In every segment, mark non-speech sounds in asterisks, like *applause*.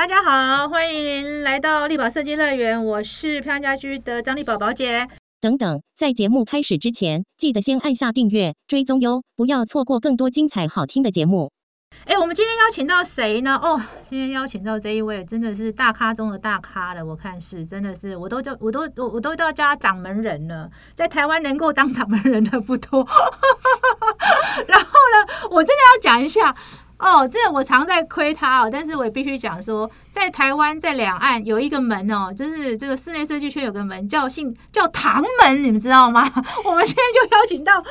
大家好，欢迎来到力宝设计乐园，我是漂亮家居的张丽宝宝姐。等等，在节目开始之前，记得先按下订阅、追踪哟，不要错过更多精彩好听的节目。哎，我们今天邀请到谁呢？哦，今天邀请到这一位，真的是大咖中的大咖了。我看是，真的是，我都叫，我都，我我都要叫他掌门人了。在台湾能够当掌门人的不多。*laughs* 然后呢，我真的要讲一下。哦，这我常在亏他哦，但是我也必须讲说，在台湾在两岸有一个门哦，就是这个室内设计圈有个门叫姓叫唐门，你们知道吗？*laughs* 我们现在就邀请到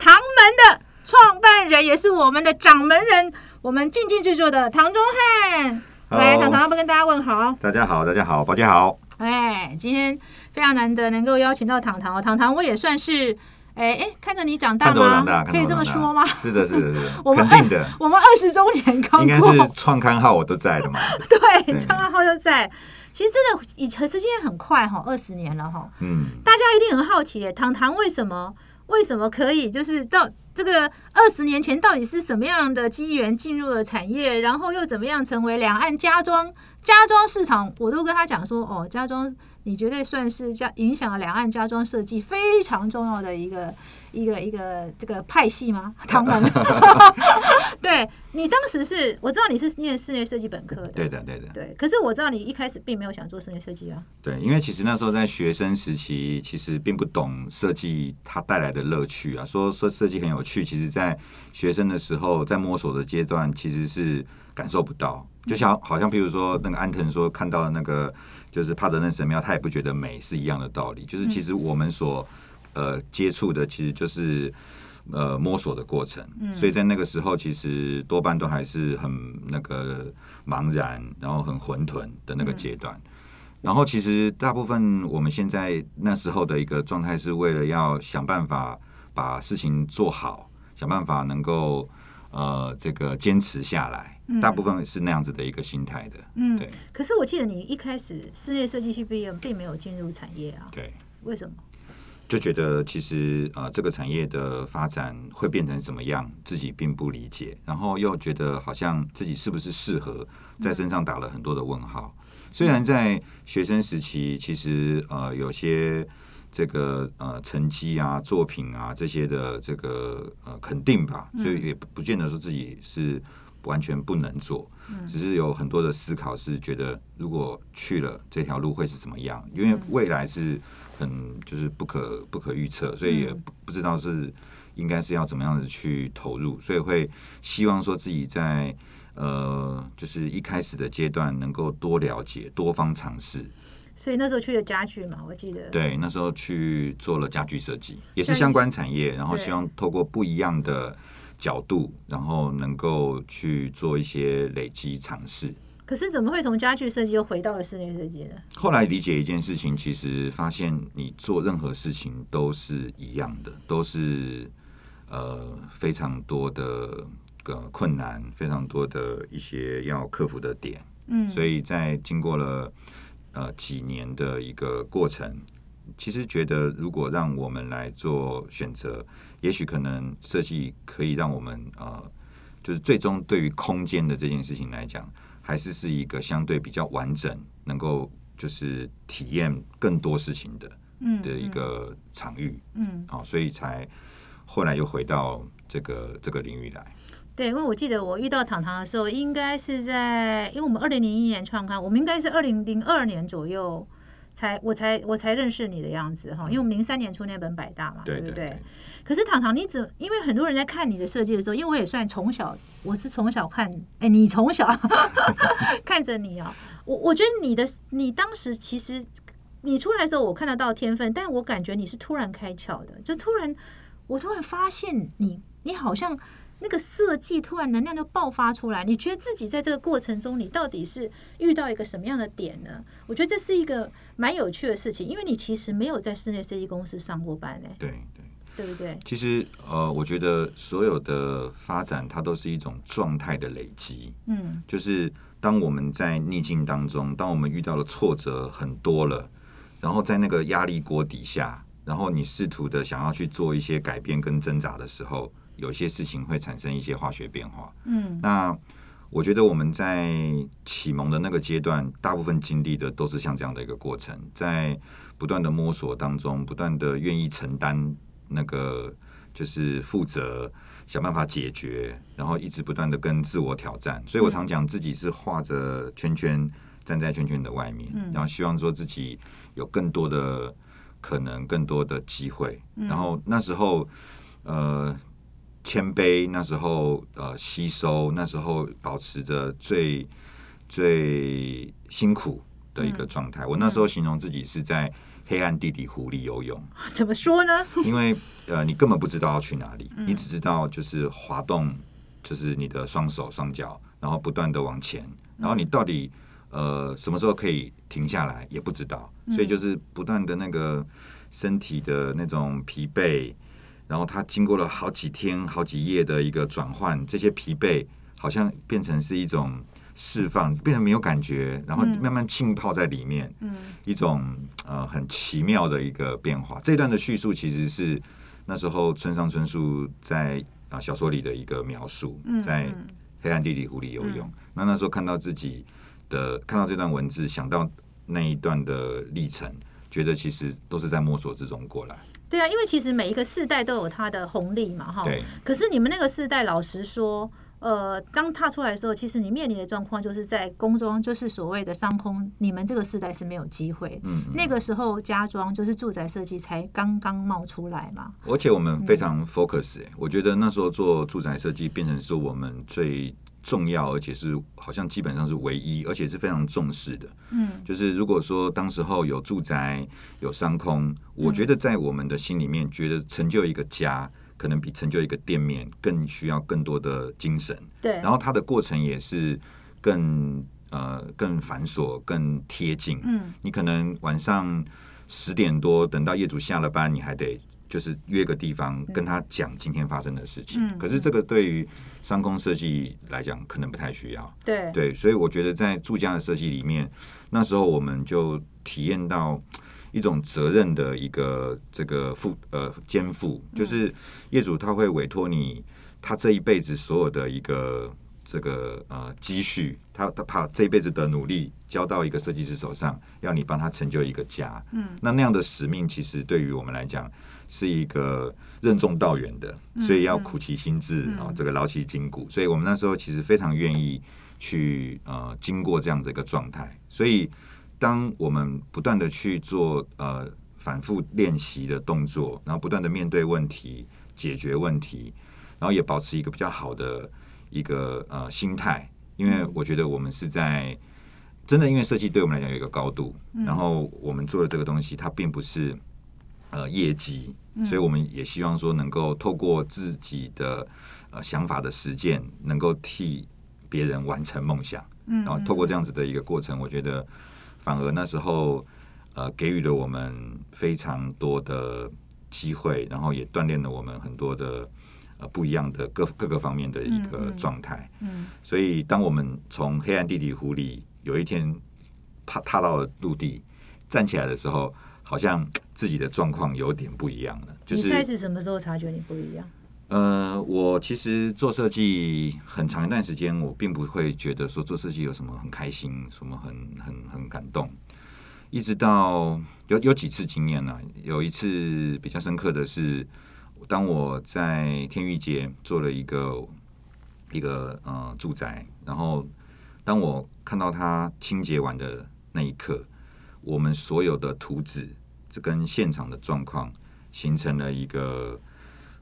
唐门的创办人，也是我们的掌门人，我们静静制作的唐中汉。来，唐唐要不跟大家问好？大家好，大家好，宝姐好。哎，今天非常难得能够邀请到唐唐哦，唐唐我也算是。哎哎，看着你长大吗？可以这么说吗？是的，是的，是的，*laughs* 肯定的。我们二十周年刚应该是创刊号我都在的嘛。*laughs* 对，创刊号都在。其实真的，以前时间很快哈，二十年了哈。嗯。大家一定很好奇，糖糖为什么为什么可以就是到这个二十年前到底是什么样的机缘进入了产业，然后又怎么样成为两岸家装家装市场？我都跟他讲说，哦，家装。你绝对算是家影响了两岸家装设计非常重要的一个一个一个这个派系吗？*laughs* 他们，*laughs* 对你当时是我知道你是念室内设计本科的，对的，对的，对。可是我知道你一开始并没有想做室内设计啊。对，因为其实那时候在学生时期，其实并不懂设计它带来的乐趣啊。说说设计很有趣，其实在学生的时候，在摸索的阶段，其实是感受不到。就像好像，比如说那个安藤说看到那个。就是帕德嫩神庙，他也不觉得美是一样的道理。就是其实我们所呃接触的，其实就是呃摸索的过程。所以在那个时候，其实多半都还是很那个茫然，然后很混沌的那个阶段。然后其实大部分我们现在那时候的一个状态，是为了要想办法把事情做好，想办法能够。呃，这个坚持下来，大部分是那样子的一个心态的。嗯，对。可是我记得你一开始室内设计系毕业，并没有进入产业啊。对。为什么？就觉得其实呃，这个产业的发展会变成什么样，自己并不理解。然后又觉得好像自己是不是适合，在身上打了很多的问号。虽然在学生时期，其实呃，有些。这个呃成绩啊、作品啊这些的这个呃肯定吧，所以也不见得说自己是完全不能做，只是有很多的思考是觉得如果去了这条路会是怎么样，因为未来是很就是不可不可预测，所以也不不知道是应该是要怎么样子去投入，所以会希望说自己在呃就是一开始的阶段能够多了解、多方尝试。所以那时候去了家具嘛，我记得。对，那时候去做了家具设计，也是相关产业，然后希望透过不一样的角度，然后能够去做一些累积尝试。可是怎么会从家具设计又回到了室内设计呢？后来理解一件事情，其实发现你做任何事情都是一样的，都是呃非常多的个困难，非常多的一些要克服的点。嗯，所以在经过了。呃，几年的一个过程，其实觉得如果让我们来做选择，也许可能设计可以让我们呃，就是最终对于空间的这件事情来讲，还是是一个相对比较完整，能够就是体验更多事情的，嗯，的一个场域，嗯，好，所以才后来又回到这个这个领域来。对，因为我记得我遇到糖糖的时候，应该是在，因为我们二零零一年创刊，我们应该是二零零二年左右才，我才我才认识你的样子哈，因为我们零三年出那本百大嘛，对不对？可是糖糖，你只因为很多人在看你的设计的时候，因为我也算从小，我是从小看，哎，你从小 *laughs* 看着你啊，我我觉得你的你当时其实你出来的时候，我看得到天分，但我感觉你是突然开窍的，就突然我突然发现你，你好像。那个设计突然能量就爆发出来，你觉得自己在这个过程中，你到底是遇到一个什么样的点呢？我觉得这是一个蛮有趣的事情，因为你其实没有在室内设计公司上过班诶。对对，对不对？其实呃，我觉得所有的发展它都是一种状态的累积。嗯，就是当我们在逆境当中，当我们遇到了挫折很多了，然后在那个压力锅底下，然后你试图的想要去做一些改变跟挣扎的时候。有些事情会产生一些化学变化。嗯，那我觉得我们在启蒙的那个阶段，大部分经历的都是像这样的一个过程，在不断的摸索当中，不断的愿意承担那个就是负责，想办法解决，然后一直不断的跟自我挑战。所以我常讲自己是画着圈圈站在圈圈的外面，然后希望说自己有更多的可能，更多的机会。然后那时候，呃。谦卑，那时候呃吸收，那时候保持着最最辛苦的一个状态。我那时候形容自己是在黑暗地底湖里游泳。*laughs* 怎么说呢？因为呃，你根本不知道要去哪里，你只知道就是滑动，就是你的双手双脚，然后不断的往前，然后你到底呃什么时候可以停下来也不知道，所以就是不断的那个身体的那种疲惫。然后他经过了好几天、好几夜的一个转换，这些疲惫好像变成是一种释放，变成没有感觉，然后慢慢浸泡在里面，嗯，一种呃很奇妙的一个变化。这段的叙述其实是那时候村上春树在啊小说里的一个描述，在黑暗地里湖里游泳。那那时候看到自己的看到这段文字，想到那一段的历程，觉得其实都是在摸索之中过来。对啊，因为其实每一个世代都有它的红利嘛，哈。对。可是你们那个世代，老实说，呃，刚踏出来的时候，其实你面临的状况就是在工装，就是所谓的商空，你们这个世代是没有机会。嗯。那个时候家装就是住宅设计才刚刚冒出来嘛。而且我们非常 focus，哎，我觉得那时候做住宅设计变成是我们最。重要，而且是好像基本上是唯一，而且是非常重视的。嗯，就是如果说当时候有住宅、有商空，我觉得在我们的心里面，觉得成就一个家，可能比成就一个店面更需要更多的精神。对，然后它的过程也是更呃更繁琐、更贴近。嗯，你可能晚上十点多等到业主下了班，你还得。就是约个地方跟他讲今天发生的事情，可是这个对于商工设计来讲可能不太需要。对对，所以我觉得在住家的设计里面，那时候我们就体验到一种责任的一个这个负呃肩负，就是业主他会委托你他这一辈子所有的一个这个呃积蓄，他他把这一辈子的努力交到一个设计师手上，要你帮他成就一个家。嗯，那那样的使命其实对于我们来讲。是一个任重道远的，所以要苦其心志啊，这个劳其筋骨。所以我们那时候其实非常愿意去呃经过这样的一个状态。所以当我们不断的去做呃反复练习的动作，然后不断的面对问题、解决问题，然后也保持一个比较好的一个呃心态。因为我觉得我们是在真的，因为设计对我们来讲有一个高度，然后我们做的这个东西，它并不是。呃，业绩，所以我们也希望说，能够透过自己的呃想法的实践，能够替别人完成梦想。嗯，然后透过这样子的一个过程，我觉得反而那时候呃给予了我们非常多的机会，然后也锻炼了我们很多的呃不一样的各各个方面的一个状态。嗯，所以当我们从黑暗地底湖里有一天踏踏到了陆地，站起来的时候。好像自己的状况有点不一样了。就是你在是什么时候察觉你不一样？呃，我其实做设计很长一段时间，我并不会觉得说做设计有什么很开心，什么很很很感动。一直到有有几次经验呢？有一次比较深刻的是，当我在天域街做了一个一个呃住宅，然后当我看到它清洁完的那一刻。我们所有的图纸，这跟现场的状况形成了一个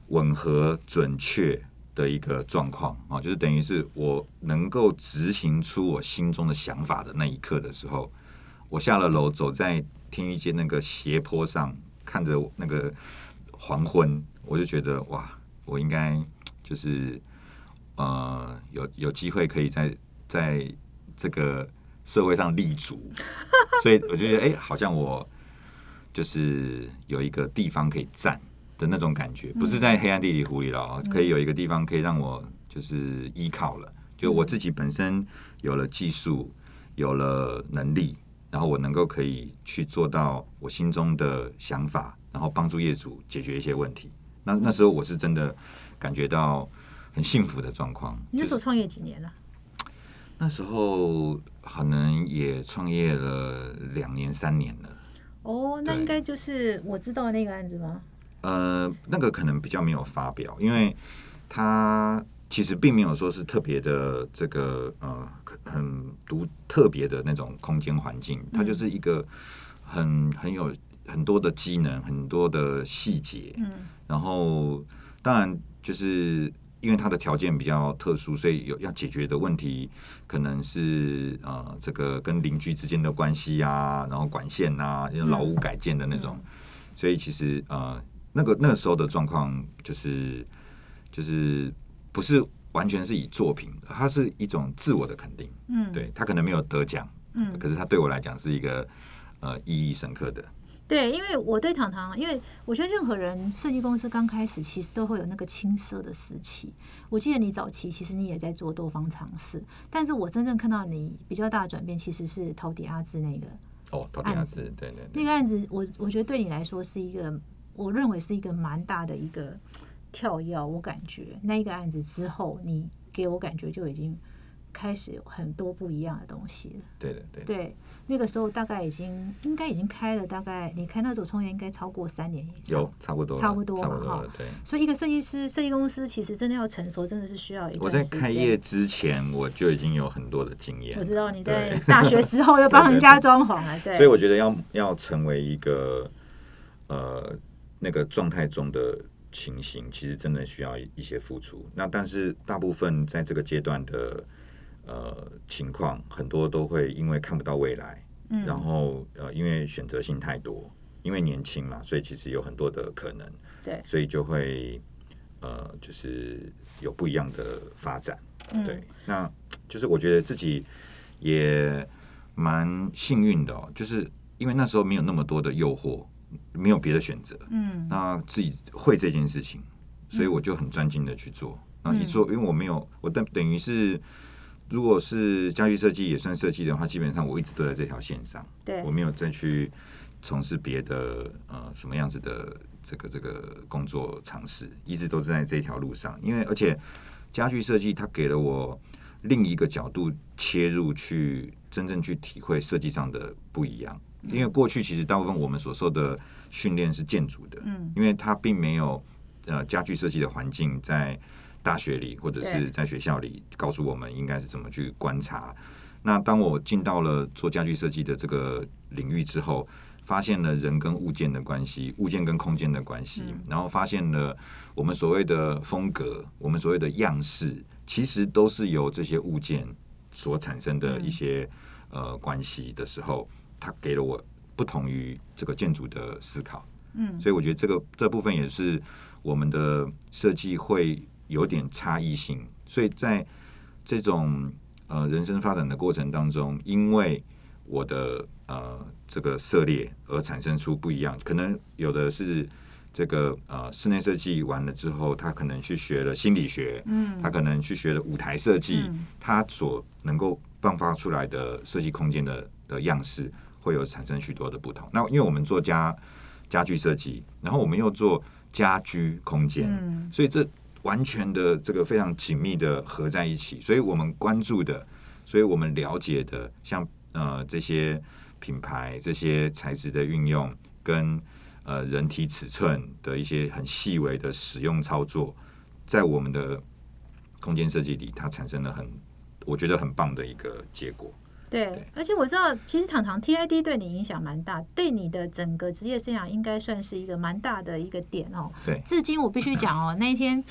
吻合、准确的一个状况啊，就是等于是我能够执行出我心中的想法的那一刻的时候，我下了楼，走在天一街那个斜坡上，看着那个黄昏，我就觉得哇，我应该就是呃，有有机会可以在在这个。社会上立足，*laughs* 所以我就觉得，哎，好像我就是有一个地方可以站的那种感觉，不是在黑暗地里湖里了，可以有一个地方可以让我就是依靠了。就我自己本身有了技术，有了能力，然后我能够可以去做到我心中的想法，然后帮助业主解决一些问题。那那时候我是真的感觉到很幸福的状况。你那时候创业几年了？那时候可能也创业了两年三年了。哦，那应该就是我知道的那个案子吗？呃，那个可能比较没有发表，因为它其实并没有说是特别的这个呃很独特别的那种空间环境，它就是一个很很有很多的机能，很多的细节，嗯然后当然就是因为他的条件比较特殊，所以有要解决的问题可能是呃这个跟邻居之间的关系啊，然后管线啊，因为老屋改建的那种，所以其实呃那个那个时候的状况就是就是不是完全是以作品，它是一种自我的肯定，嗯，对他可能没有得奖，嗯，可是他对我来讲是一个呃意义深刻的，对，因为我对糖糖，因为我觉得任何人设计公司刚开始其实都会有那个青涩的时期。我记得你早期其实你也在做多方尝试，但是我真正看到你比较大的转变，其实是陶迪阿兹那个哦，陶迪亚斯，对对对，那个案子我，我觉得对你来说是一个，我认为是一个蛮大的一个跳跃。我感觉那一个案子之后，你给我感觉就已经开始有很多不一样的东西了。对的对的。对，那个时候大概已经应该已经开了，大概你开那组创业应该超过三年以上。有差不多，差不多差嘛哈不多。对，所以一个设计师、设计公司其实真的要成熟，真的是需要一我在段时间。开业之前我就已经有很多的经验，我知道你在大学时候要帮人家装潢了，*laughs* 对。所以我觉得要要成为一个呃那个状态中的情形，其实真的需要一些付出。那但是大部分在这个阶段的呃情况，很多都会因为看不到未来，嗯。然后呃因为选择性太多，因为年轻嘛，所以其实有很多的可能，对，所以就会呃就是有不一样的发展。嗯。对，那就是我觉得自己也蛮幸运的哦，就是因为那时候没有那么多的诱惑，没有别的选择，嗯。那自己会这件事情，所以我就很专心的去做。然后一做，因为我没有，我等等于是，如果是家具设计也算设计的话，基本上我一直都在这条线上，对我没有再去从事别的呃什么样子的这个这个工作尝试，一直都是在这条路上。因为而且家具设计它给了我另一个角度切入，去真正去体会设计上的不一样。因为过去其实大部分我们所受的训练是建筑的，嗯因为它并没有呃家具设计的环境在大学里或者是在学校里告诉我们应该是怎么去观察。那当我进到了做家具设计的这个领域之后，发现了人跟物件的关系，物件跟空间的关系，然后发现了我们所谓的风格，我们所谓的样式，其实都是由这些物件所产生的一些、呃关系的时候，它给了我不同于这个建筑的思考。嗯所以我觉得这个这部分也是我们的设计会有点差异性，所以在这种呃人生发展的过程当中，因为我的呃这个涉猎而产生出不一样，可能有的是这个呃室内设计完了之后，他可能去学了心理学，嗯。他可能去学了舞台设计，嗯。他所能够迸发出来的设计空间的的样式，会有产生许多的不同。那因为我们做家家具设计，然后我们又做家居空间，嗯。所以这完全的这个非常紧密的合在一起。所以我们关注的，所以我们了解的，像呃这些品牌、这些材质的运用，跟呃人体尺寸的一些很细微的使用操作，在我们的空间设计里，它产生了很我觉得很棒的一个结果。对对，而且我知道，其实糖糖 TID 对你影响蛮大，对你的整个职业生涯应该算是一个蛮大的一个点哦。对至今我必须讲哦，*laughs* 那一天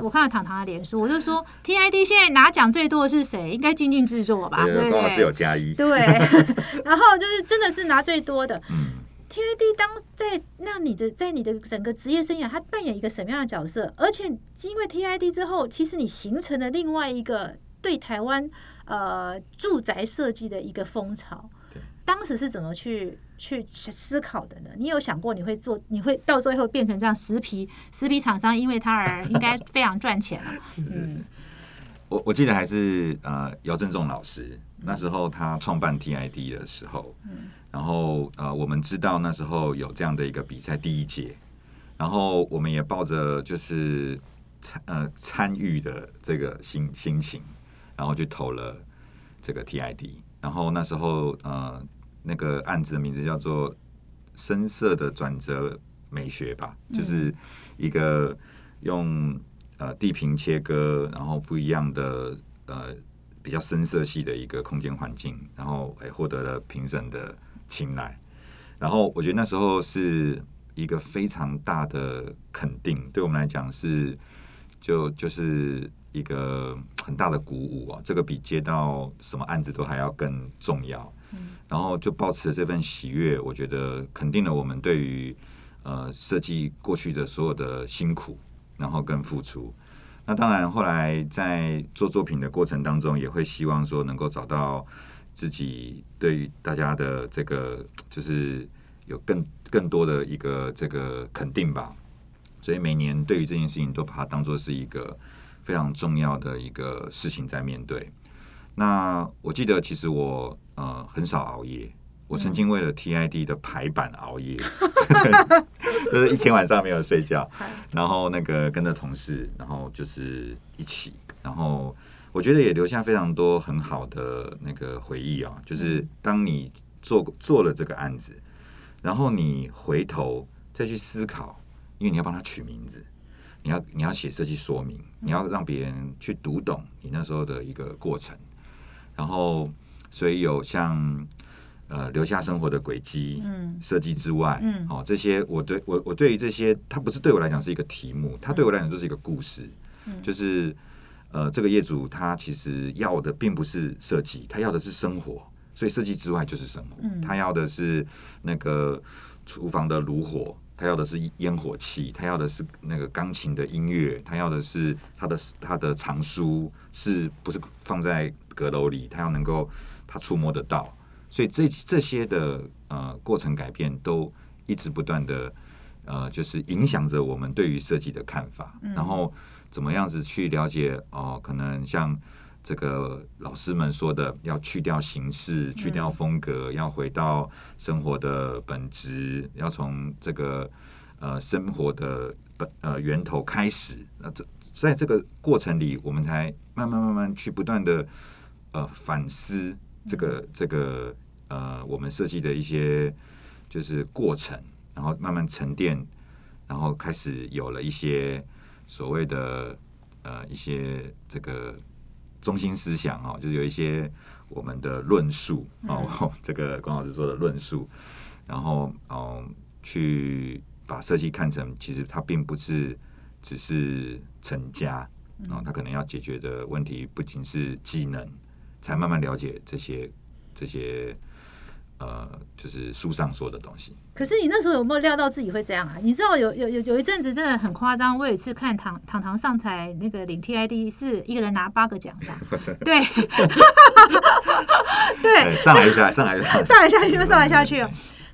我看到糖糖的脸书，我就说 TID 现在拿奖最多的是谁？应该静静制作吧，对不高老师有对？加一，对，*laughs* 然后就是真的是拿最多的。嗯，TID 当在那你的在你的整个职业生涯，它扮演一个什么样的角色？而且因为 TID 之后，其实你形成了另外一个对台湾呃住宅设计的一个风潮对。当时是怎么去去思考的呢？你有想过你会做，你会到最后变成这样实皮实皮厂商，因为它而应该非常赚钱了、*laughs* 嗯我我记得还是呃姚振仲老师那时候他创办 TID 的时候，嗯然后呃我们知道那时候有这样的一个比赛第一届，然后我们也抱着就是参呃参与的这个心心情，然后去投了这个 TID。然后那时候呃，那个案子的名字叫做“深色的转折美学”吧，就是一个用呃地平切割，然后不一样的呃比较深色系的一个空间环境，然后哎获得了评审的青睐。然后我觉得那时候是一个非常大的肯定，对我们来讲是就就是一个很大的鼓舞啊！这个比接到什么案子都还要更重要。然后就保持着这份喜悦，我觉得肯定了我们对于呃设计过去的所有的辛苦，然后跟付出。那当然，后来在做作品的过程当中，也会希望说能够找到自己对于大家的这个就是有更更多的一个这个肯定吧。所以每年对于这件事情都把它当做是一个非常重要的一个事情在面对。那我记得其实我呃很少熬夜，我曾经为了 TID 的排版熬夜，*laughs* 就是一天晚上没有睡觉，然后那个跟着同事，然后就是一起，然后我觉得也留下非常多很好的那个回忆啊。就是当你做做了这个案子，然后你回头再去思考，因为你要帮他取名字，你要你要写设计说明，你要让别人去读懂你那时候的一个过程。然后，所以有像呃留下生活的轨迹，嗯，设计之外，嗯，哦，这些我对我我对于这些，它不是对我来讲是一个题目，它对我来讲就是一个故事，嗯，就是呃这个业主他其实要的并不是设计，他要的是生活，所以设计之外就是生活，嗯，他要的是那个厨房的炉火，他要的是烟火气，他要的是那个钢琴的音乐，他要的是他的他的藏书是不是放在。阁楼里，他要能够他触摸得到，所以这这些的呃过程改变都一直不断的呃，就是影响着我们对于设计的看法。然后怎么样子去了解哦？可能像这个老师们说的，要去掉形式，去掉风格，要回到生活的本质，要从这个呃生活的本呃源头开始。那这在这个过程里，我们才慢慢慢慢去不断的。呃，反思这个这个呃，我们设计的一些就是过程，然后慢慢沉淀，然后开始有了一些所谓的呃一些这个中心思想啊，就是有一些我们的论述哦，这个关老师说的论述，然后哦，去把设计看成其实它并不是只是成家然后，它可能要解决的问题不仅是技能。才慢慢了解这些这些呃，就是书上说的东西。可是你那时候有没有料到自己会这样啊？你知道有有有有一阵子真的很夸张。我有一次看唐唐唐上台那个领 TID 是一个人拿八个奖项，对 *laughs* *laughs* 对，上来下上来上上来下去就上来下去。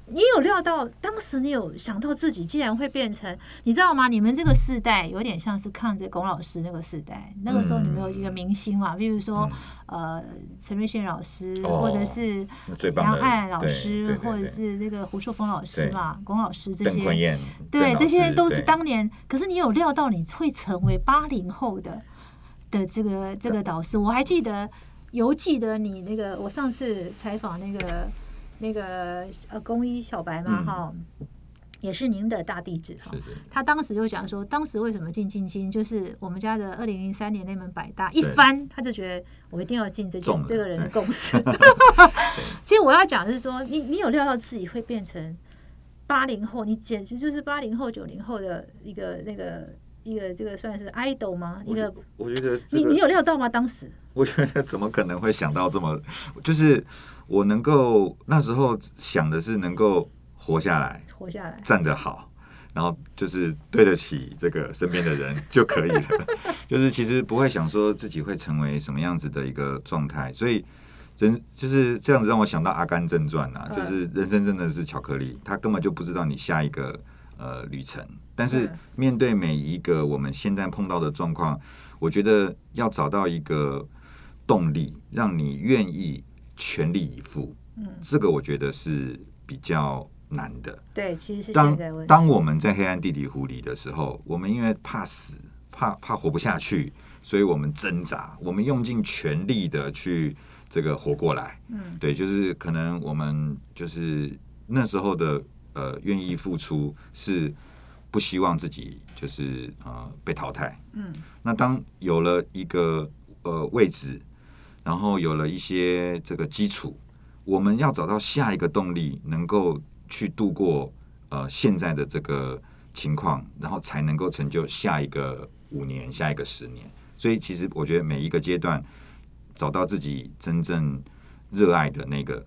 你有料到，当时你有想到自己竟然会变成，你知道吗？你们这个世代有点像是看着龚老师那个时代，那个时候你们有一个明星嘛，比如说呃陈瑞宪老师，或者是杨爱老师，或者是那个胡硕峰老师嘛，龚老师这些，对，这些都是当年。可是你有料到你会成为八零后的的这个这个导师？我还记得，犹记得你那个，我上次采访那个。那个呃，公益小白嘛，哈，也是您的大弟子哈。他当时就讲说，当时为什么进进京，就是我们家的二零零三年那门百大一翻，他就觉得我一定要进这件这个人的公司。*laughs* 其实我要讲的是说，你你有料到自己会变成八零后，你简直就是八零后九零后的一个那个一个这个算是 idol 吗？一个我觉得你你有料到吗？当时 *laughs* 我觉得怎么可能会想到这么就是。我能够那时候想的是能够活下来，活下来，站得好，然后就是对得起这个身边的人就可以了。*laughs* 就是其实不会想说自己会成为什么样子的一个状态，所以人就是这样子让我想到《阿甘正传》啊，就是人生真的是巧克力，他根本就不知道你下一个呃旅程。但是面对每一个我们现在碰到的状况，我觉得要找到一个动力，让你愿意。全力以赴，嗯，这个我觉得是比较难的。对，其实是当当我们在黑暗地底湖里的时候，我们因为怕死，怕怕活不下去，所以我们挣扎，我们用尽全力的去这个活过来。嗯，对，就是可能我们就是那时候的呃愿意付出，是不希望自己就是呃被淘汰。嗯，那当有了一个呃位置，然后有了一些这个基础，我们要找到下一个动力，能够去度过呃现在的这个情况，然后才能够成就下一个五年、下一个十年。所以，其实我觉得每一个阶段，找到自己真正热爱的那个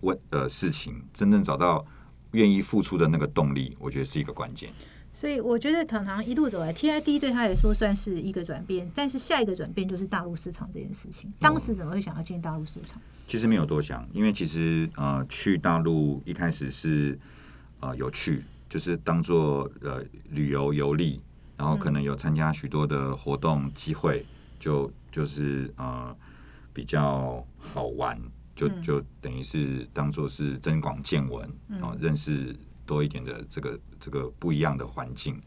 问呃事情，真正找到愿意付出的那个动力，我觉得是一个关键。所以我觉得糖糖一路走来，TID 对他来说算是一个转变，但是下一个转变就是大陆市场这件事情。当时怎么会想要进大陆市场？其实没有多想，因为其实呃去大陆一开始是呃有去，就是当做呃旅游游历，然后可能有参加许多的活动机会，就就是呃比较好玩，就就等于是当做是增广见闻，然后认识多一点的这个这个不一样的环境。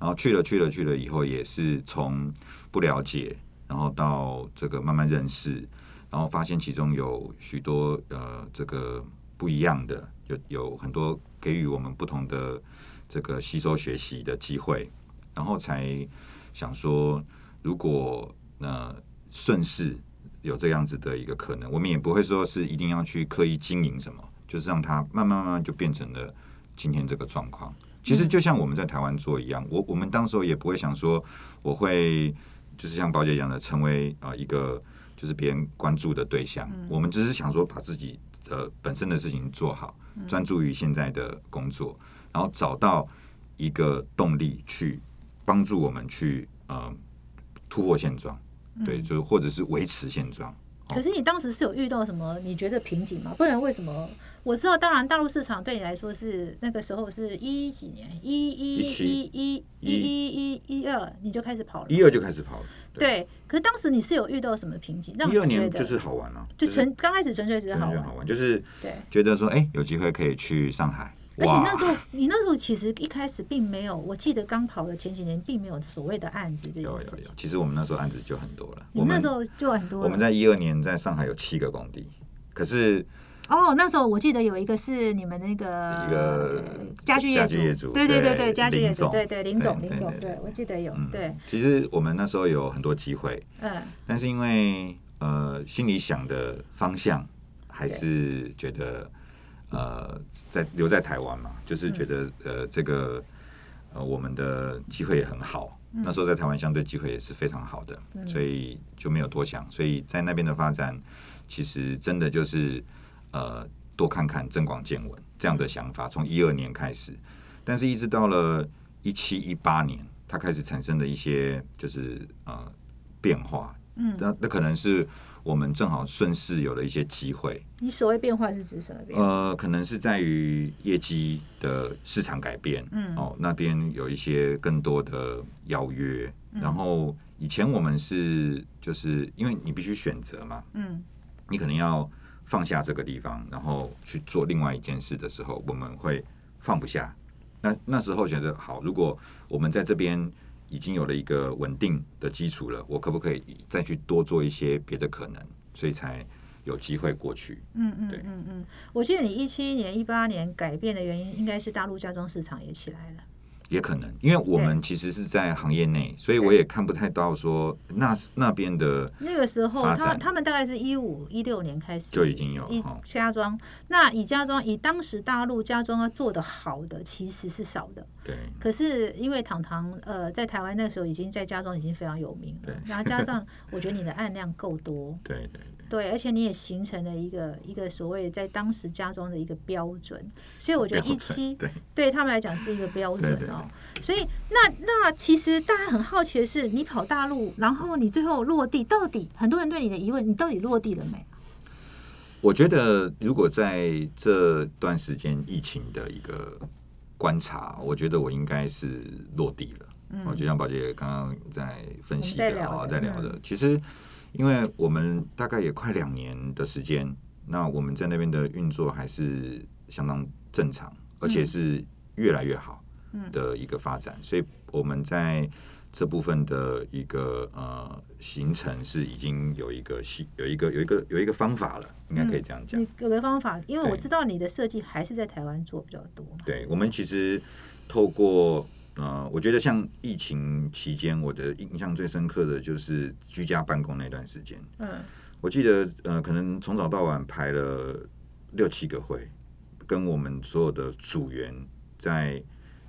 然后去了去了去了以后，也是从不了解，然后到这个慢慢认识，然后发现其中有许多呃这个不一样的，有有很多给予我们不同的这个吸收学习的机会，然后才想说，如果呃顺势有这样子的一个可能，我们也不会说是一定要去刻意经营什么，就是让它慢慢慢慢就变成了今天这个状况。其实就像我们在台湾做一样，我我们当时候也不会想说我会就是像宝姐讲的，成为啊、呃一个就是别人关注的对象。我们只是想说把自己的本身的事情做好，专注于现在的工作，然后找到一个动力去帮助我们去呃突破现状，对，就是或者是维持现状。可是你当时是有遇到什么你觉得瓶颈吗？不然为什么？我知道，当然大陆市场对你来说是那个时候是一几年，一一一一一一一一二你就开始跑了，一二就开始跑了，对。可是当时你是有遇到什么瓶颈？让一二年就是好玩了、就纯刚开始纯粹只是好玩好，玩，就是对。觉得说，哎、有机会可以去上海，而且那时候，你那时候其实一开始并没有，我记得刚跑的前几年并没有所谓的案子这件事情有有有。，其实我们那时候案子就很多了。我们们那时候就很多。我们在一二年在上海有七个工地，可是哦，那时候我记得有一个是你们那个一个家具业家具业主对对对对对，家具业主，对对林总林总，对我记得有，嗯对，其实我们那时候有很多机会，嗯但是因为呃心里想的方向还是觉得呃在留在台湾嘛，就是觉得呃这个呃我们的机会也很好。那时候在台湾相对机会也是非常好的，所以就没有多想。所以在那边的发展，其实真的就是呃多看看增广见闻这样的想法，从一二年开始，但是一直到了一七一八年，它开始产生了一些就是呃变化。嗯，那那可能是我们正好顺势有了一些机会，你所谓变化是指什么变化？呃，可能是在于业绩的市场改变，嗯。哦，那边有一些更多的邀约，嗯。然后以前我们是就是因为你必须选择嘛，嗯。你可能要放下这个地方，然后去做另外一件事的时候，我们会放不下。那那时候觉得好，如果我们在这边已经有了一个稳定的基础了，我可不可以再去多做一些别的可能？所以才有机会过去。嗯嗯对嗯嗯，我记得你一七年、一八年改变的原因，应该是大陆家装市场也起来了。也可能，因为我们其实是在行业内，所以我也看不太到说那那边的那个时候，他他们大概是一五一六年开始就已经有家装。那以家装，以当时大陆家装要做的好的其实是少的。对。可是因为糖糖呃在台湾那时候已经在家装已经非常有名了。对，然后加上我觉得你的案量够多，*laughs* 对对对，而且你也形成了一个一个所谓在当时家装的一个标准，所以我觉得一期对对他们来讲是一个标准对对哦。所以那那其实大家很好奇的是，你跑大陆，然后你最后落地，到底很多人对你的疑问，你到底落地了没？我觉得如果在这段时间疫情的一个观察，我觉得我应该是落地了。嗯，就像宝姐刚刚在分析在的啊，聊在聊的，其实因为我们大概也快两年的时间，那我们在那边的运作还是相当正常，而且是越来越好的一个发展，所以我们在这部分的一个呃行程是已经有一个系有一个有一个有一个方法了，应该可以这样讲。你有个方法，因为我知道你的设计还是在台湾做比较多。对我们其实透过呃，我觉得像疫情期间，我的印象最深刻的就是居家办公那段时间。嗯我记得呃，可能从早到晚排了六七个会，跟我们所有的组员在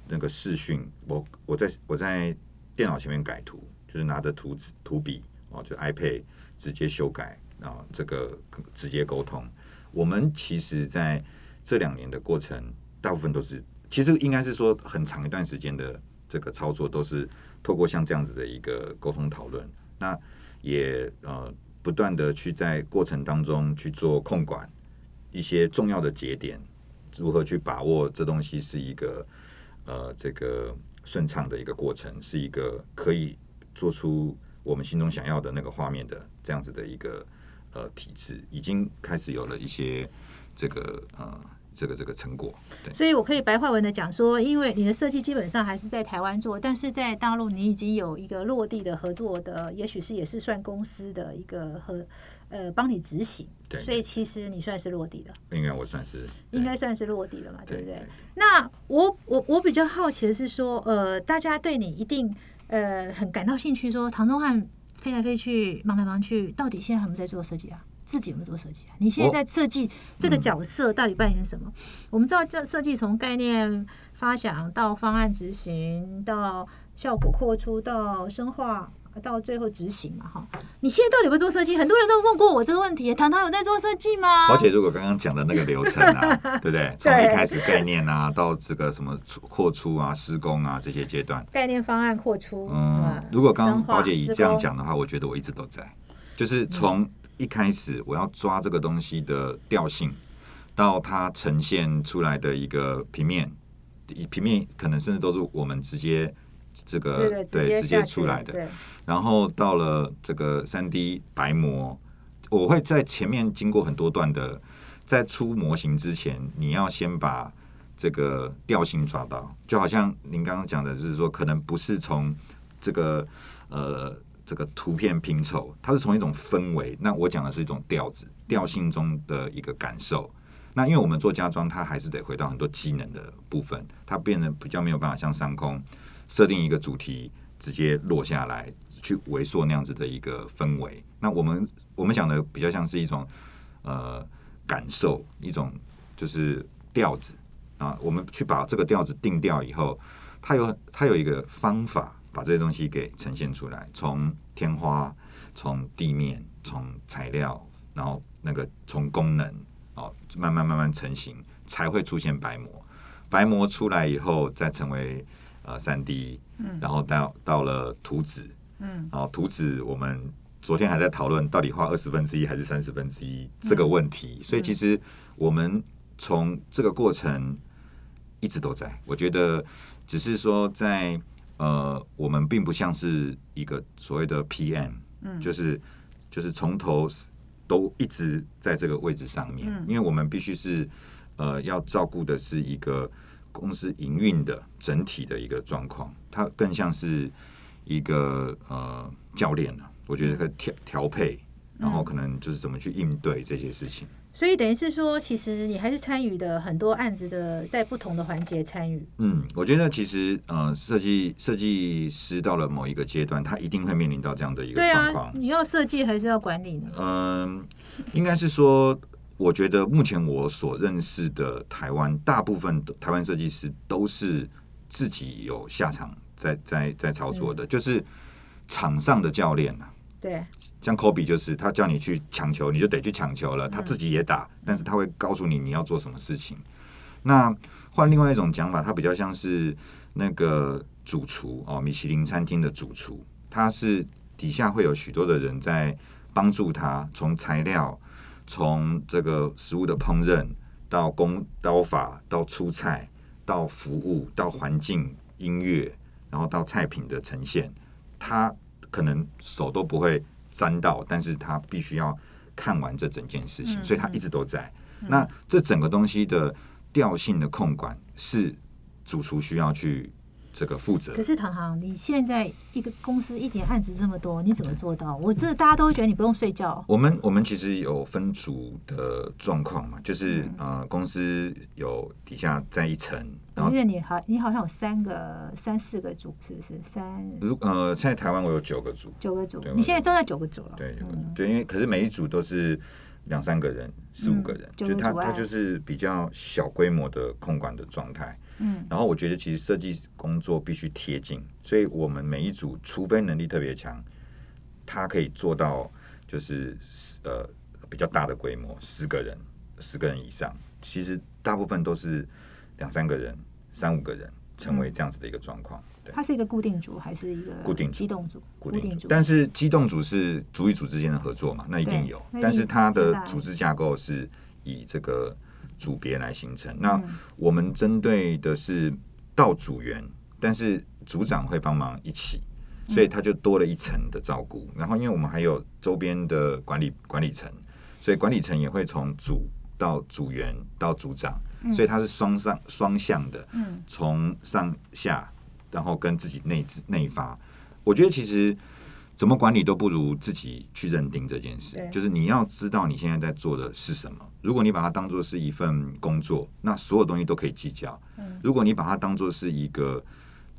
那个视讯，我我在我在电脑前面改图，就是拿着图纸图笔哦，就 iPad 直接修改，然后这个直接沟通。我们其实在这两年的过程，大部分都是，其实应该是说很长一段时间的这个操作都是透过像这样子的一个沟通讨论，那也呃不断的去在过程当中去做控管一些重要的节点，如何去把握这东西是一个呃这个顺畅的一个过程，是一个可以做出我们心中想要的那个画面的这样子的一个呃体制，已经开始有了一些这个呃这个这个成果。对，所以我可以白话文的讲说，因为你的设计基本上还是在台湾做，但是在大陆你已经有一个落地的合作的，也许是也是算公司的一个和呃帮你执行，对所以其实你算是落地的，应该我算是应该算是落地了嘛，对对不对？那我我我比较好奇的是说，呃，大家对你一定呃很感到兴趣说唐宗汉飞来飞去，忙来忙去，到底现在还没在做设计啊？自己有没有做设计啊？你现在在设计这个角色到底扮演什么？我们知道，这设计从概念发想到方案执行，到效果扩出，到深化，到最后执行嘛，哈。你现在到底有没有做设计？很多人都问过我这个问题，糖糖有在做设计吗？宝姐，如果刚刚讲的那个流程啊，*laughs* 对不对？从一开始概念啊，到这个什么出扩出啊、施工啊这些阶段，概念方案扩出，嗯，如果刚刚宝姐以这样讲的话，我觉得我一直都在，就是从一开始我要抓这个东西的调性，到它呈现出来的一个平面，平面可能甚至都是我们直接这这个对直接出来的，然后到了这个三 D 白模，我会在前面经过很多段的，在出模型之前，你要先把这个调性抓到，就好像您刚刚讲的，就是说可能不是从这个呃这个图片拼凑，它是从一种氛围。那我讲的是一种调子，调性中的一个感受。那因为我们做家装，它还是得回到很多机能的部分，它变得比较没有办法像上空设定一个主题，直接落下来去围塑那样子的一个氛围。那我们我们讲的比较像是一种呃感受，一种就是调子啊。我们去把这个调子定调以后，它有它有一个方法把这些东西给呈现出来，从天花，从地面，从材料，然后那个从功能哦，慢慢慢慢成型，才会出现白膜。白膜出来以后，再成为呃三 D，嗯，然后到到了图纸，嗯，然后图纸我们昨天还在讨论到底画二十分之一还是三十分之一这个问题，所以其实我们从这个过程一直都在，我觉得只是说在呃，我们并不像是一个所谓的 PM，嗯，就是就是从头都一直在这个位置上面，嗯。因为我们必须是呃要照顾的是一个公司营运的整体的一个状况，它更像是一个呃教练呢、我觉得可以调调配，然后可能就是怎么去应对这些事情。所以等于是说，其实你还是参与的很多案子的，在不同的环节参与。嗯，我觉得其实呃，设计设计师到了某一个阶段，他一定会面临到这样的一个状况，。你要设计还是要管理呢？嗯，应该是说，我觉得目前我所认识的台湾大部分的台湾设计师都是自己有下场在在在操作的，就是场上的教练啊。对，像科比就是他叫你去抢球，你就得去抢球了。他自己也打，但是他会告诉你你要做什么事情。那换另外一种讲法，他比较像是那个主厨哦，米其林餐厅的主厨，他是底下会有许多的人在帮助他，从材料，从这个食物的烹饪到工刀法，到出菜，到服务，到环境音乐，然后到菜品的呈现，他可能手都不会沾到，但是他必须要看完这整件事情，所以他一直都在。那这整个东西的调性的控管是主厨需要去这个负责可。是唐唐，你现在一个公司一点案子这么多，你怎么做到？我这大家都会觉得你不用睡觉。我们我们其实有分组的状况嘛，就是嗯呃，公司有底下在一层，因为你好，你好像有三个、三四个组，是不是？三如呃，在台湾我有九个组，九个组，你现在都在九个组了。对，嗯对，因为可是每一组都是两三个人、四五个人，九就它个组案它就是比较小规模的控管的状态。嗯然后我觉得其实设计工作必须贴近，所以我们每一组除非能力特别强，他可以做到就是呃比较大的规模，十个人、十个人以上。其实大部分都是两三个人、三五个人成为这样子的一个状况。对。它是一个固定组还是一个固定机动组？固定组组，，但是机动组是组与组之间的合作嘛，那一定有但是它的组织架构是以这个组别来形成。那嗯我们针对的是到组员，但是组长会帮忙一起，嗯所以他就多了一层的照顾。然后因为我们还有周边的管理管理层，所以管理层也会从组到组员到组长，所以它是双上双向的。嗯从上下，然后跟自己内自内发。我觉得其实怎么管理都不如自己去认定这件事，就是你要知道你现在在做的是什么。如果你把它当做是一份工作，那所有东西都可以计较。嗯如果你把它当做是一个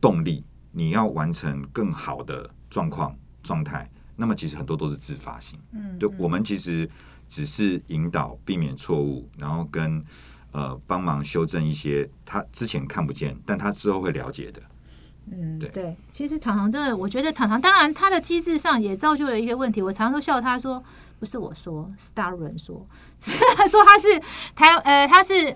动力，你要完成更好的状况状态，那么其实很多都是自发性。嗯，对，我们其实只是引导、避免错误，然后跟呃帮忙修正一些他之前看不见，但他之后会了解的。嗯，对对，其实糖糖这个，我觉得糖糖，当然他的机制上也造就了一个问题。我常常都笑他说，不是我说，是大陆人说，*laughs* 说他是台呃他是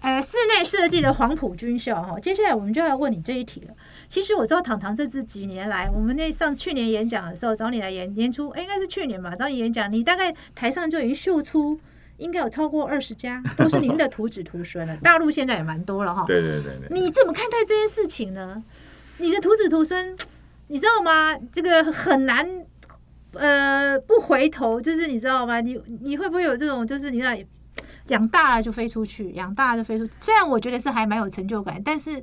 呃室内设计的黄埔军校哈。接下来我们就要问你这一题了。其实我知道糖糖这这几年来，我们那上去年演讲的时候找你来演，年初、哎应该是去年吧，找你演讲，你大概台上就已经秀出。应该有超过二十家，都是您的徒子徒孙了。大陆现在也蛮多了哈。对对对对，你怎么看待这件事情呢？你的徒子徒孙，你知道吗？这个很难，呃，不回头，就是你知道吗？你你会不会有这种，就是你知道，养大了就飞出去，养大了就飞出去。虽然我觉得是还蛮有成就感，但是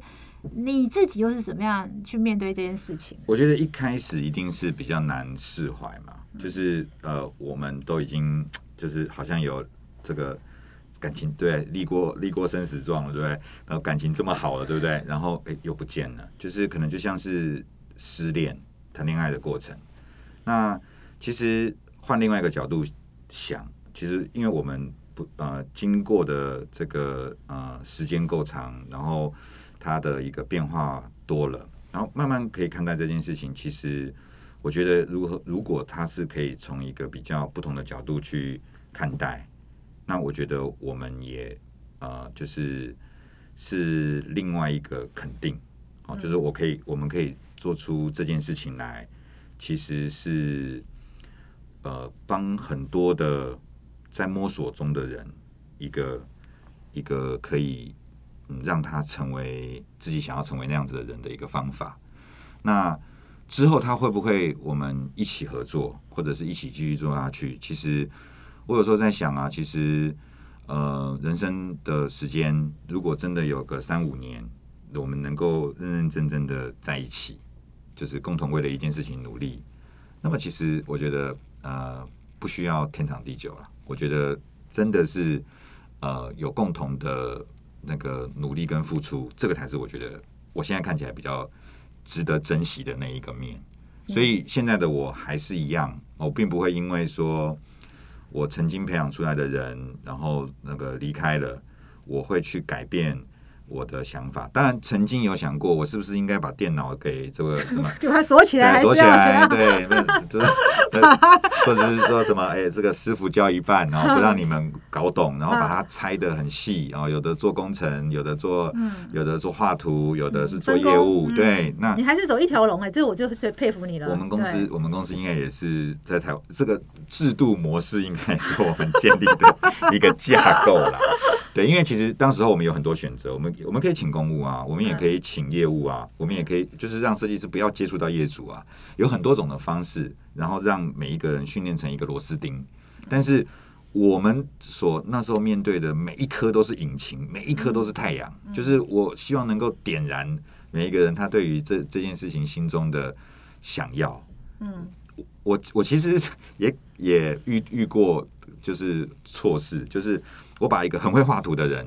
你自己又是怎么样去面对这件事情？我觉得一开始一定是比较难释怀嘛，就是呃，我们都已经就是好像有这个感情，对，立过立过生死状了，对不对？然后感情这么好了，对不对？然后哎又不见了，就是可能就像是失恋谈恋爱的过程。那其实换另外一个角度想，其实因为我们不呃经过的这个呃时间够长，然后它的一个变化多了，然后慢慢可以看待这件事情。其实我觉得，如何如果它是可以从一个比较不同的角度去看待，那我觉得我们也呃就是是另外一个肯定哦，就是我可以我们可以做出这件事情来，其实是呃帮很多的在摸索中的人一个一个可以嗯让他成为自己想要成为那样子的人的一个方法。那之后他会不会我们一起合作，或者是一起继续做下去？其实我有时候在想啊，其实呃，人生的时间如果真的有个三五年，我们能够认认真真的在一起，就是共同为了一件事情努力，那么其实我觉得呃，不需要天长地久了。我觉得真的是呃，有共同的那个努力跟付出，这个才是我觉得我现在看起来比较值得珍惜的那一个面。所以现在的我还是一样，我并不会因为说我曾经培养出来的人，然后那个离开了，我会去改变我的想法。当然，曾经有想过，我是不是应该把电脑给这个 *laughs* 什么就把它锁起来，对，锁起来？对，就是，*laughs* 或者是说什么，哎，这个师傅教一半，然后 *laughs* 不让你们搞懂，然后把它拆的很细，然后有的做工程，有的做，有的做画图，有的是做业务，嗯对，那你还是走一条龙哎，这个我就最佩服你了。我们公司，我们公司应该也是在台这个制度模式，应该是我们建立的一个架构啦。对，因为其实当时候我们有很多选择，我们我们可以请公务啊，我们也可以请业务啊，我们也可以就是让设计师不要接触到业主啊，有很多种的方式，然后让每一个人训练成一个螺丝钉。但是我们所那时候面对的每一颗都是引擎，每一颗都是太阳，就是我希望能够点燃每一个人他对于这这件事情心中的想要，嗯。我我其实也也遇遇过，就是错事，就是我把一个很会画图的人，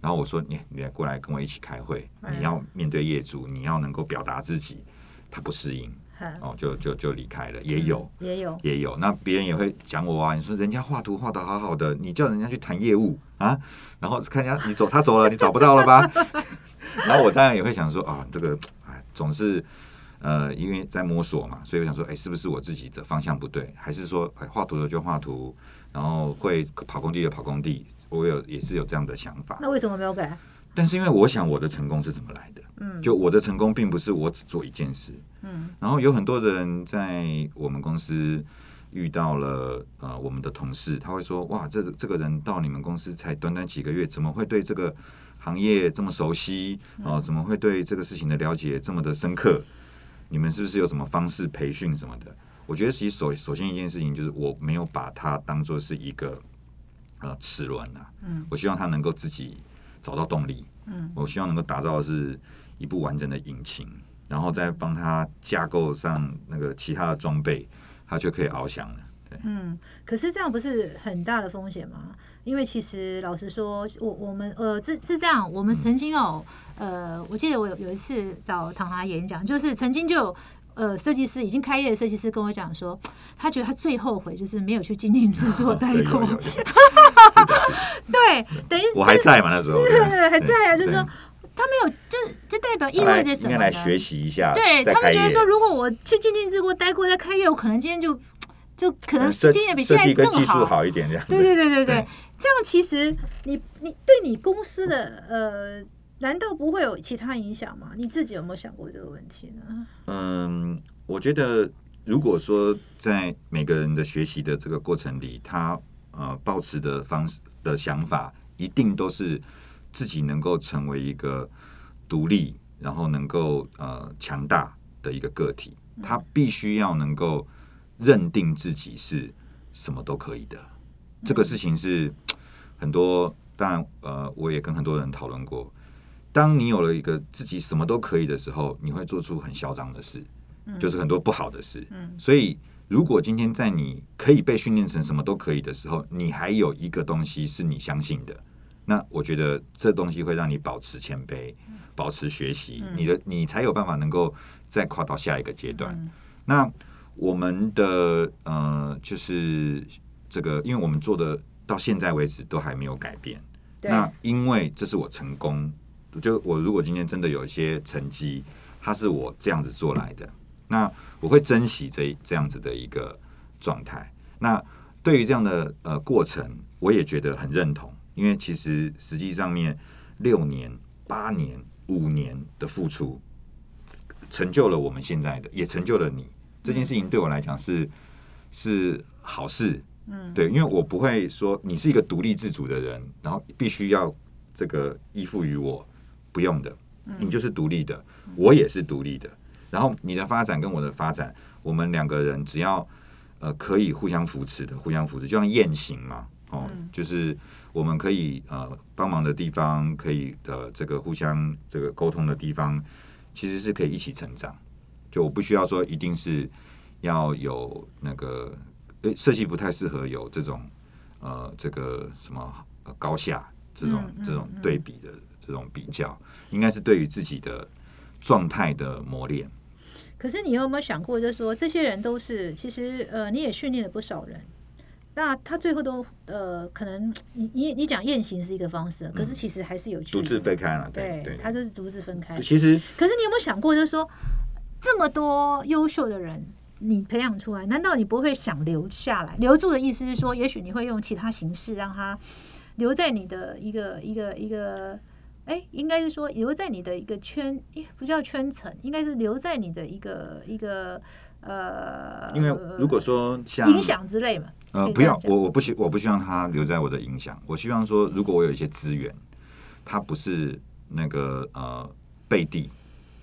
然后我说你你来过来跟我一起开会，哎你要面对业主，你要能够表达自己，他不适应哦，就就就离开了，也有。也有，也有，那别人也会讲我啊。你说人家画图画的好好的，你叫人家去谈业务。啊，然后看人家你走，他走了，你找不到了吧？*laughs* 然后我当然也会想说啊，这个哎，总是呃，因为在摸索嘛，所以我想说，哎，是不是我自己的方向不对，还是说，哎，画图的就画图，然后会跑工地的跑工地，我有也是有这样的想法。那为什么没有改？但是因为我想我的成功是怎么来的，嗯就我的成功并不是我只做一件事，嗯然后有很多的人在我们公司遇到了呃我们的同事，他会说哇，这这个人到你们公司才短短几个月，怎么会对这个行业这么熟悉？哦、怎么会对这个事情的了解这么的深刻？你们是不是有什么方式培训什么的？我觉得其实首首先一件事情就是我没有把它当做是一个呃齿轮啊，嗯我希望他能够自己找到动力，嗯我希望能够打造的是一部完整的引擎，然后再帮他架构上那个其他的装备，他就可以翱翔了。嗯，可是这样不是很大的风险吗？因为其实老实说，我我们呃是是这样，我们曾经哦，呃，我记得我有有一次找唐华演讲，就是曾经就有。呃，设计师已经开业的设计师跟我讲说，他觉得他最后悔就是没有去精进制作代工。*laughs* *laughs* 对，等于我还在嘛那时候，还在啊，就是说他没有，就是这代表意味着什么呢？应该来学习一下，对他们觉得说，如果我去精进制过待过再开业，我可能今天就就可能设经验比现在更技术好一点这样。对对对对对。对，这样其实你你对你公司的呃，难道不会有其他影响吗？你自己有没有想过这个问题呢？嗯，我觉得如果说在每个人的学习的这个过程里，他呃保持的方式的想法，一定都是自己能够成为一个独立，然后能够呃强大的一个个体。他必须要能够认定自己是什么都可以的。这个事情是很多，当然呃，我也跟很多人讨论过。当你有了一个自己什么都可以的时候，你会做出很嚣张的事，就是很多不好的事。嗯。所以，如果今天在你可以被训练成什么都可以的时候，你还有一个东西是你相信的，那我觉得这东西会让你保持谦卑，保持学习，你的你才有办法能够再跨到下一个阶段。嗯。那我们的呃，就是这个，因为我们做的到现在为止都还没有改变。那因为这是我成功，就我如果今天真的有一些成绩，它是我这样子做来的，那我会珍惜这这样子的一个状态。那对于这样的呃过程，我也觉得很认同，因为其实实际上面六年、八年、五年的付出，成就了我们现在的，也成就了你。这件事情对我来讲是是好事，嗯对，因为我不会说你是一个独立自主的人，然后必须要这个依附于我，不用的，你就是独立的，我也是独立的。然后你的发展跟我的发展，我们两个人只要呃可以互相扶持的，互相扶持，就像雁行嘛，哦，就是我们可以呃帮忙的地方，可以呃这个互相这个沟通的地方，其实是可以一起成长。就我不需要说一定是要有那个，诶，设计不太适合有这种呃这个什么呃高下这种这种嗯对比的这种比较，应该是对于自己的状态的磨练。可是你有没有想过，就是说这些人都是其实呃，你也训练了不少人。那他最后都呃，可能你你你讲雁行是一个方式，可是其实还是有独自分开了，对对，他就是独自分开。其实可是你有没有想过，就是说这么多优秀的人，你培养出来，难道你不会想留下来？留住的意思是说，也许你会用其他形式让他留在你的一个一个一个，哎，应该是说留在你的一个圈，诶不叫圈层，应该是留在你的一个一个呃，因为如果说像影响之类嘛，呃，不要，我我不希我不希望他留在我的影响。我希望说，如果我有一些资源，它不是那个呃背地，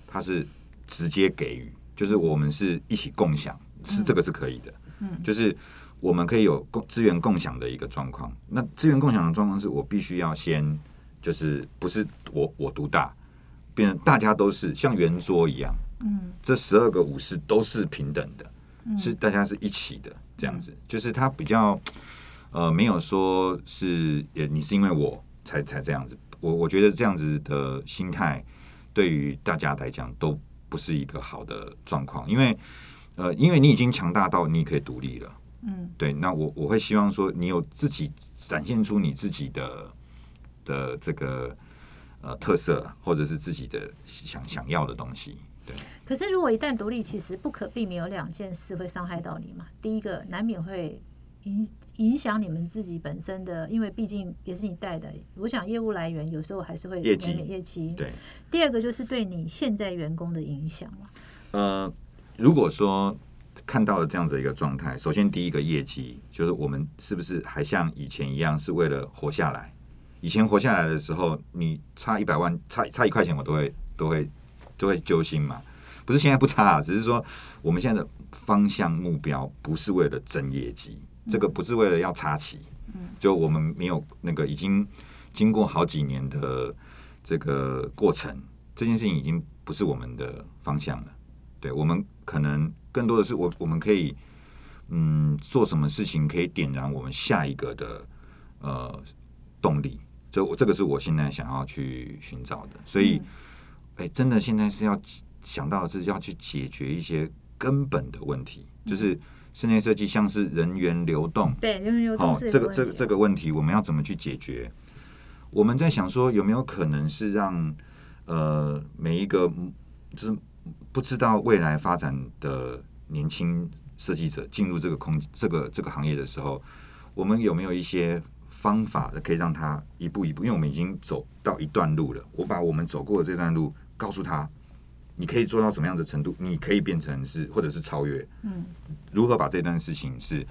它是直接给予，就是我们是一起共享，是这个是可以的。嗯就是我们可以有共资源共享的一个状况。那资源共享的状况是我必须要先，就是不是我我独大，变成大家都是像圆桌一样，嗯这十二个武士都是平等的，嗯是大家是一起的这样子，就是他比较呃没有说是也你是因为我才才这样子，我我觉得这样子的心态对于大家来讲都不是一个好的状况，因为呃因为你已经强大到你可以独立了。嗯对，那我我会希望说，你有自己展现出你自己的的这个呃特色，或者是自己的想想要的东西。对，可是如果一旦独立，其实不可避免有两件事会伤害到你嘛。第一个，难免会影影响你们自己本身的，因为毕竟也是你带的。我想业务来源有时候还是会业绩业绩。对，第二个就是对你现在员工的影响嘛。呃，如果说看到了这样子的一个状态，首先第一个业绩就是我们是不是还像以前一样是为了活下来？以前活下来的时候，你差一百万，差差一块钱，我都会都会都会揪心嘛。不是现在不差、啊，只是说我们现在的方向目标不是为了争业绩，这个不是为了要插旗，就我们没有那个已经经过好几年的这个过程，这件事情已经不是我们的方向了。对我们可能更多的是我我们可以嗯做什么事情可以点燃我们下一个的呃动力，这我这个是我现在想要去寻找的。所以，哎、真的现在是要想到的是要去解决一些根本的问题，就是室内设计像是人员流动，对，人员流动哦，这个这这个问题我们要怎么去解决？我们在想说有没有可能是让呃每一个嗯就是不知道未来发展的年轻设计者进入这个空这个这个行业的时候，我们有没有一些方法的可以让他一步一步？因为我们已经走到一段路了，我把我们走过的这段路告诉他，你可以做到什么样的程度？你可以变成是或者是超越，嗯，如何把这段事情是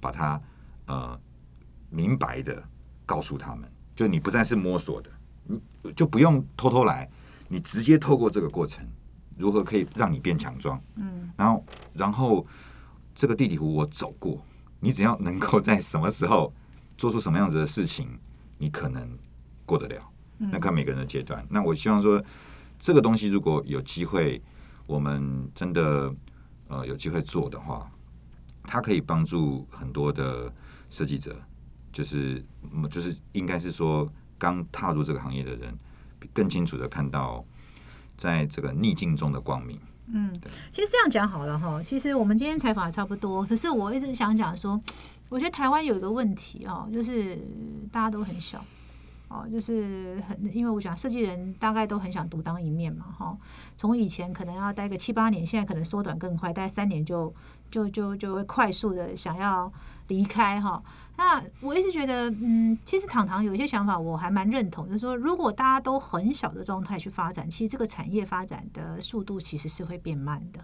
把它呃明白的告诉他们，就你不再是摸索的，你就不用偷偷来，你直接透过这个过程，如何可以让你变强壮？嗯，然后然后这个地理湖我走过，你只要能够在什么时候做出什么样子的事情，你可能过得了。那看每个人的阶段。那我希望说，这个东西如果有机会，我们真的呃有机会做的话，它可以帮助很多的设计者，就是嗯就是应该是说刚踏入这个行业的人，更清楚的看到在这个逆境中的光明。嗯其实这样讲好了哈，其实我们今天采访也差不多，可是我一直想讲说，我觉得台湾有一个问题哦，就是大家都很小。哦，就是很，因为我想设计人大概都很想独当一面嘛，哈。从以前可能要待个七八年，现在可能缩短更快，待三年就就就就会快速的想要离开哈。那我一直觉得，嗯，其实糖糖有一些想法我还蛮认同，就是说，如果大家都很小的状态去发展，其实这个产业发展的速度其实是会变慢的。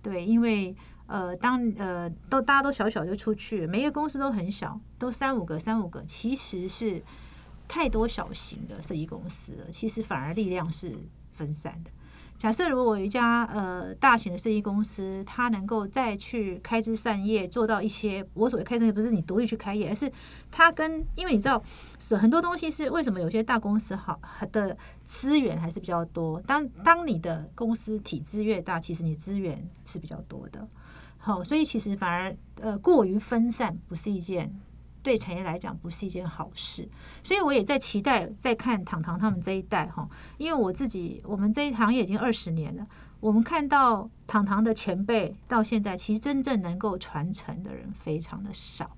对，因为呃，当呃都大家都小小就出去，每一个公司都很小，都三五个三五个，其实是太多小型的设计公司了，其实反而力量是分散的。假设如果有一家呃大型的设计公司，它能够再去开枝散叶，做到一些我所谓开枝散叶，不是你独立去开业，而是它跟因为你知道是很多东西是为什么有些大公司好的资源还是比较多。当当你的公司体制越大，其实你资源是比较多的。好，所以其实反而呃过于分散不是一件对产业来讲不是一件好事。所以我也在期待在看糖糖他们这一代哈，因为我自己我们这一行业已经二十年了，我们看到糖糖的前辈到现在，其实真正能够传承的人非常的少。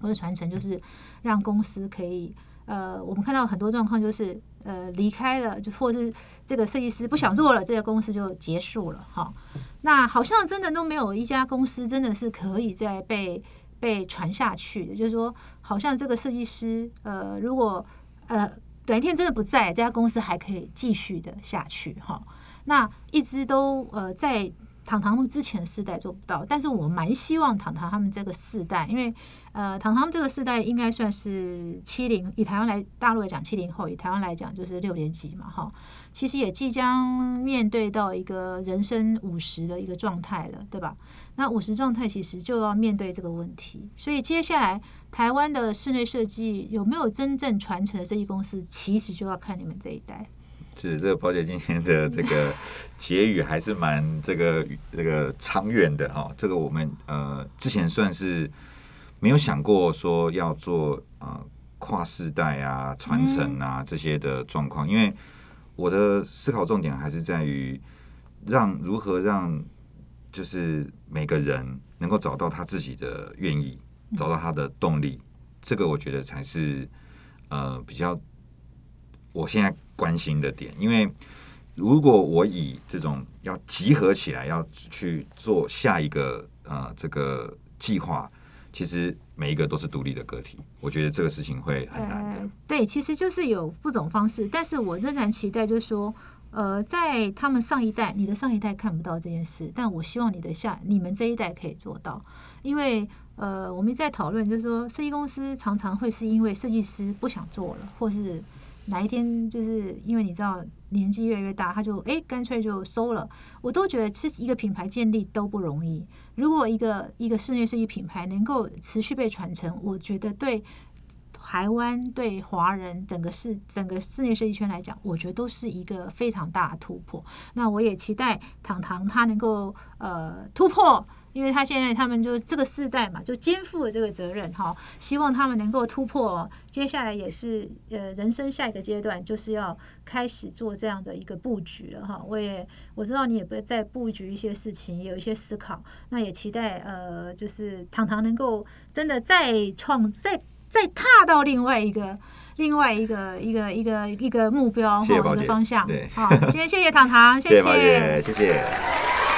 我的传承就是让公司可以呃，我们看到很多状况就是呃离开了，就或是这个设计师不想做了，这个公司就结束了哈。那好像真的都没有一家公司真的是可以再被被传下去的，就是说，好像这个设计师呃，如果呃短一天真的不在，这家公司还可以继续的下去哈。那一直都呃在糖糖之前的世代做不到，但是我蛮希望糖糖他们这个世代，因为呃糖糖这个世代应该算是七零，以台湾来大陆来讲七零后，以台湾来讲就是六年级嘛哈。其实也即将面对到一个人生五十的一个状态了，对吧？那五十状态其实就要面对这个问题，所以接下来台湾的室内设计有没有真正传承的设计公司，其实就要看你们这一代。是这个宝姐今天的这个结语还是蛮这个这个长远的哈、这个我们呃之前算是没有想过说要做呃跨世代啊、传承啊这些的状况，因为我的思考重点还是在于让如何让就是每个人能够找到他自己的愿意，找到他的动力，这个我觉得才是呃比较我现在关心的点，因为如果我以这种要集合起来要去做下一个呃这个计划，其实每一个都是独立的个体，我觉得这个事情会很难的。对，其实就是有不种方式，但是我仍然期待，就是说，呃，在他们上一代，你的上一代看不到这件事，但我希望你的下，你们这一代可以做到，因为呃，我们在讨论，就是说，设计公司常常会是因为设计师不想做了，或是哪一天就是因为你知道年纪越来越大，他就哎干脆就收了。我都觉得是一个品牌建立都不容易。如果一个一个室内设计品牌能够持续被传承，我觉得对台湾对华人整个室整个室内设计圈来讲，我觉得都是一个非常大的突破。那我也期待糖糖他能够呃突破。因为他现在他们就这个世代嘛，就肩负了这个责任哈，希望他们能够突破。接下来也是呃人生下一个阶段，就是要开始做这样的一个布局了哈。我也我知道你也不在布局一些事情，也有一些思考。那也期待呃，就是糖糖能够真的再创再再踏到另外一个另外一个一个一个一个目标哈一谢谢宝姐个方向。对好，今天谢谢糖糖，谢谢谢谢。